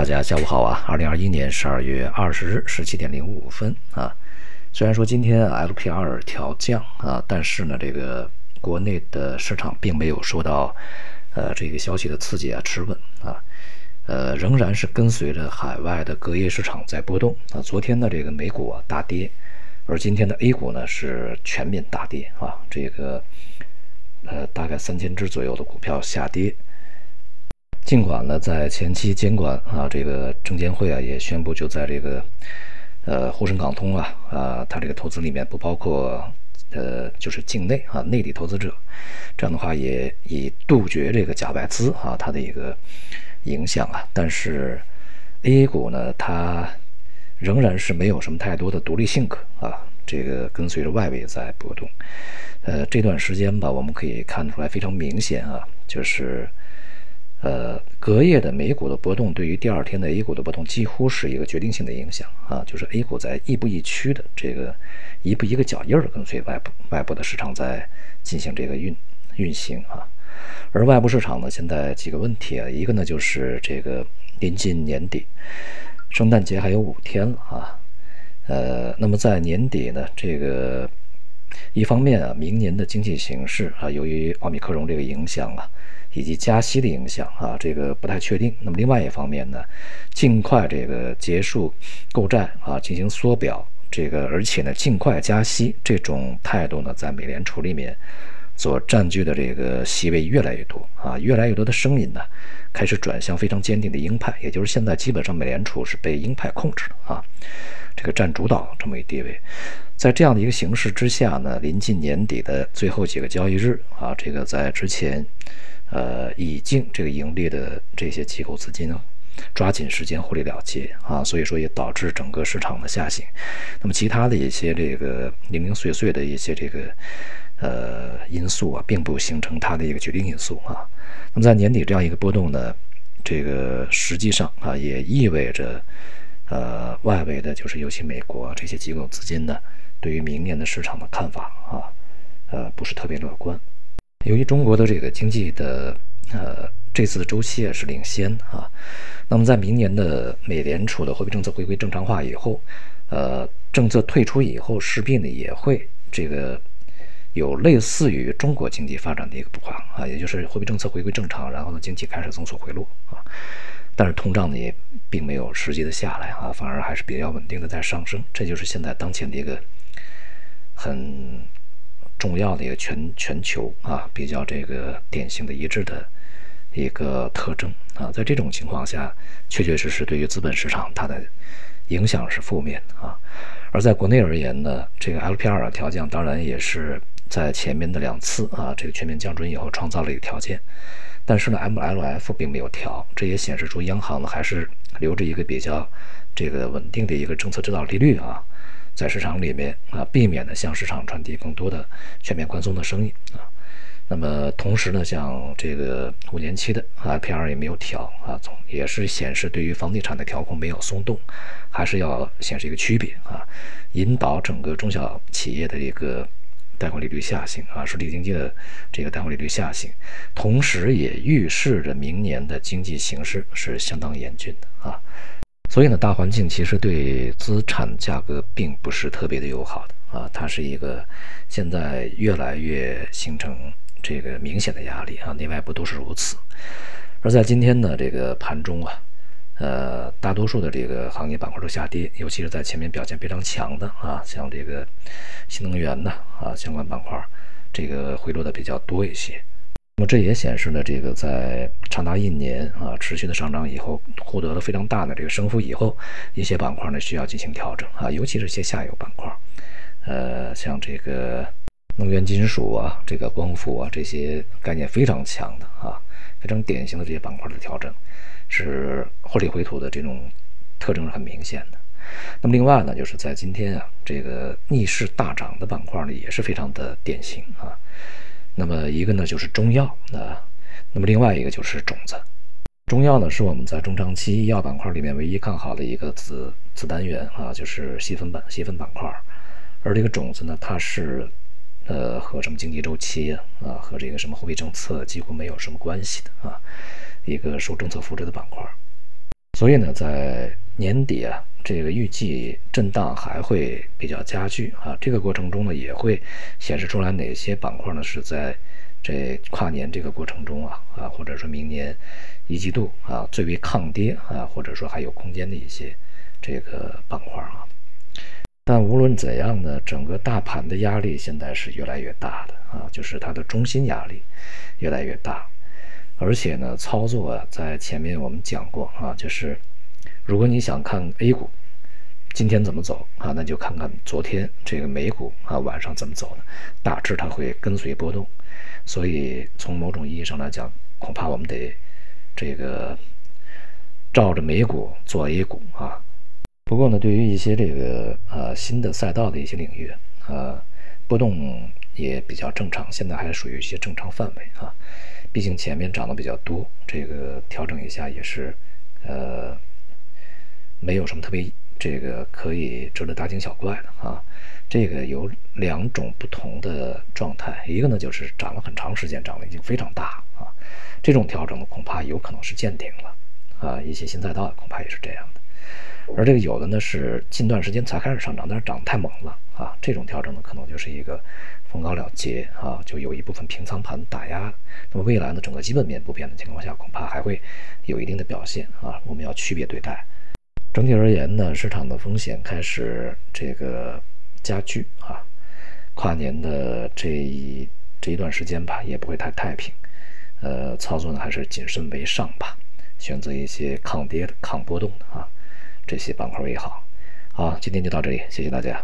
大家下午好啊！二零二一年十二月二十日十七点零五分啊。虽然说今天 LPR 调降啊，但是呢，这个国内的市场并没有受到呃这个消息的刺激啊，持稳啊，呃，仍然是跟随着海外的隔夜市场在波动啊。昨天的这个美股啊大跌，而今天的 A 股呢是全面大跌啊，这个呃大概三千只左右的股票下跌。尽管呢，在前期监管啊，这个证监会啊也宣布，就在这个呃沪深港通啊啊，它这个投资里面不包括呃就是境内啊内地投资者，这样的话也以杜绝这个假外资啊它的一个影响啊。但是 A 股呢，它仍然是没有什么太多的独立性格啊，这个跟随着外围在波动。呃，这段时间吧，我们可以看出来非常明显啊，就是。呃，隔夜的美股的波动对于第二天的 A 股的波动几乎是一个决定性的影响啊，就是 A 股在亦步亦趋的这个一步一个脚印儿跟随外部外部的市场在进行这个运运行啊，而外部市场呢，现在几个问题啊，一个呢就是这个临近年底，圣诞节还有五天了啊，呃，那么在年底呢，这个一方面啊，明年的经济形势啊，由于奥密克戎这个影响啊。以及加息的影响啊，这个不太确定。那么另外一方面呢，尽快这个结束购债啊，进行缩表，这个而且呢，尽快加息这种态度呢，在美联储里面所占据的这个席位越来越多啊，越来越多的声音呢，开始转向非常坚定的鹰派，也就是现在基本上美联储是被鹰派控制的啊，这个占主导这么一地位。在这样的一个形势之下呢，临近年底的最后几个交易日啊，这个在之前。呃，已经这个盈利的这些机构资金呢，抓紧时间获利了结啊，所以说也导致整个市场的下行。那么其他的一些这个零零碎碎的一些这个呃因素啊，并不形成它的一个决定因素啊。那么在年底这样一个波动呢，这个实际上啊，也意味着呃外围的，就是尤其美国这些机构资金呢，对于明年的市场的看法啊，呃，不是特别乐观。由于中国的这个经济的呃这次的周期也是领先啊，那么在明年的美联储的货币政策回归正常化以后，呃政策退出以后，势必呢也会这个有类似于中国经济发展的一个步伐啊，也就是货币政策回归正常，然后呢经济开始增速回落啊，但是通胀呢也并没有实际的下来啊，反而还是比较稳定的在上升，这就是现在当前的一个很。重要的一个全全球啊，比较这个典型的一致的一个特征啊，在这种情况下，确确实实对于资本市场它的影响是负面啊。而在国内而言呢，这个 LPR 调降当然也是在前面的两次啊，这个全面降准以后创造了一个条件，但是呢，MLF 并没有调，这也显示出央行呢还是留着一个比较这个稳定的一个政策指导利率啊。在市场里面啊，避免呢向市场传递更多的全面宽松的声音啊。那么同时呢，像这个五年期的 LPR 也没有调啊，总也是显示对于房地产的调控没有松动，还是要显示一个区别啊，引导整个中小企业的一个贷款利率下行啊，实体经济的这个贷款利率下行，同时也预示着明年的经济形势是相当严峻的啊。所以呢，大环境其实对资产价格并不是特别的友好的啊，它是一个现在越来越形成这个明显的压力啊，内外部都是如此。而在今天呢，这个盘中啊，呃，大多数的这个行业板块都下跌，尤其是在前面表现非常强的啊，像这个新能源的啊相关板块，这个回落的比较多一些。那么这也显示了，这个在长达一年啊持续的上涨以后，获得了非常大的这个升幅以后，一些板块呢需要进行调整啊，尤其是一些下游板块，呃，像这个能源金属啊、这个光伏啊这些概念非常强的啊，非常典型的这些板块的调整，是获利回吐的这种特征是很明显的。那么另外呢，就是在今天啊，这个逆势大涨的板块呢也是非常的典型啊。那么一个呢就是中药啊，那么另外一个就是种子。中药呢是我们在中长期医药板块里面唯一看好的一个子子单元啊，就是细分板细分板块。而这个种子呢，它是呃和什么经济周期啊和这个什么货币政策几乎没有什么关系的啊，一个受政策扶持的板块。所以呢，在年底啊，这个预计震荡还会比较加剧啊。这个过程中呢，也会显示出来哪些板块呢是在这跨年这个过程中啊啊，或者说明年一季度啊最为抗跌啊，或者说还有空间的一些这个板块啊。但无论怎样呢，整个大盘的压力现在是越来越大的啊，就是它的中心压力越来越大，而且呢，操作啊，在前面我们讲过啊，就是如果你想看 A 股今天怎么走啊，那就看看昨天这个美股啊晚上怎么走的，大致它会跟随波动，所以从某种意义上来讲，恐怕我们得这个照着美股做 A 股啊。不过呢，对于一些这个呃新的赛道的一些领域，呃，波动也比较正常，现在还属于一些正常范围啊。毕竟前面涨得比较多，这个调整一下也是，呃，没有什么特别这个可以值得大惊小怪的啊。这个有两种不同的状态，一个呢就是涨了很长时间，涨得已经非常大啊，这种调整呢恐怕有可能是见顶了啊。一些新赛道恐怕也是这样的。而这个有的呢是近段时间才开始上涨，但是涨得太猛了啊！这种调整呢可能就是一个逢高了结啊，就有一部分平仓盘打压。那么未来呢，整个基本面不变的情况下，恐怕还会有一定的表现啊。我们要区别对待。整体而言呢，市场的风险开始这个加剧啊。跨年的这一这一段时间吧，也不会太太平。呃，操作呢还是谨慎为上吧，选择一些抗跌的、抗波动的啊。这些板块为好，好，今天就到这里，谢谢大家。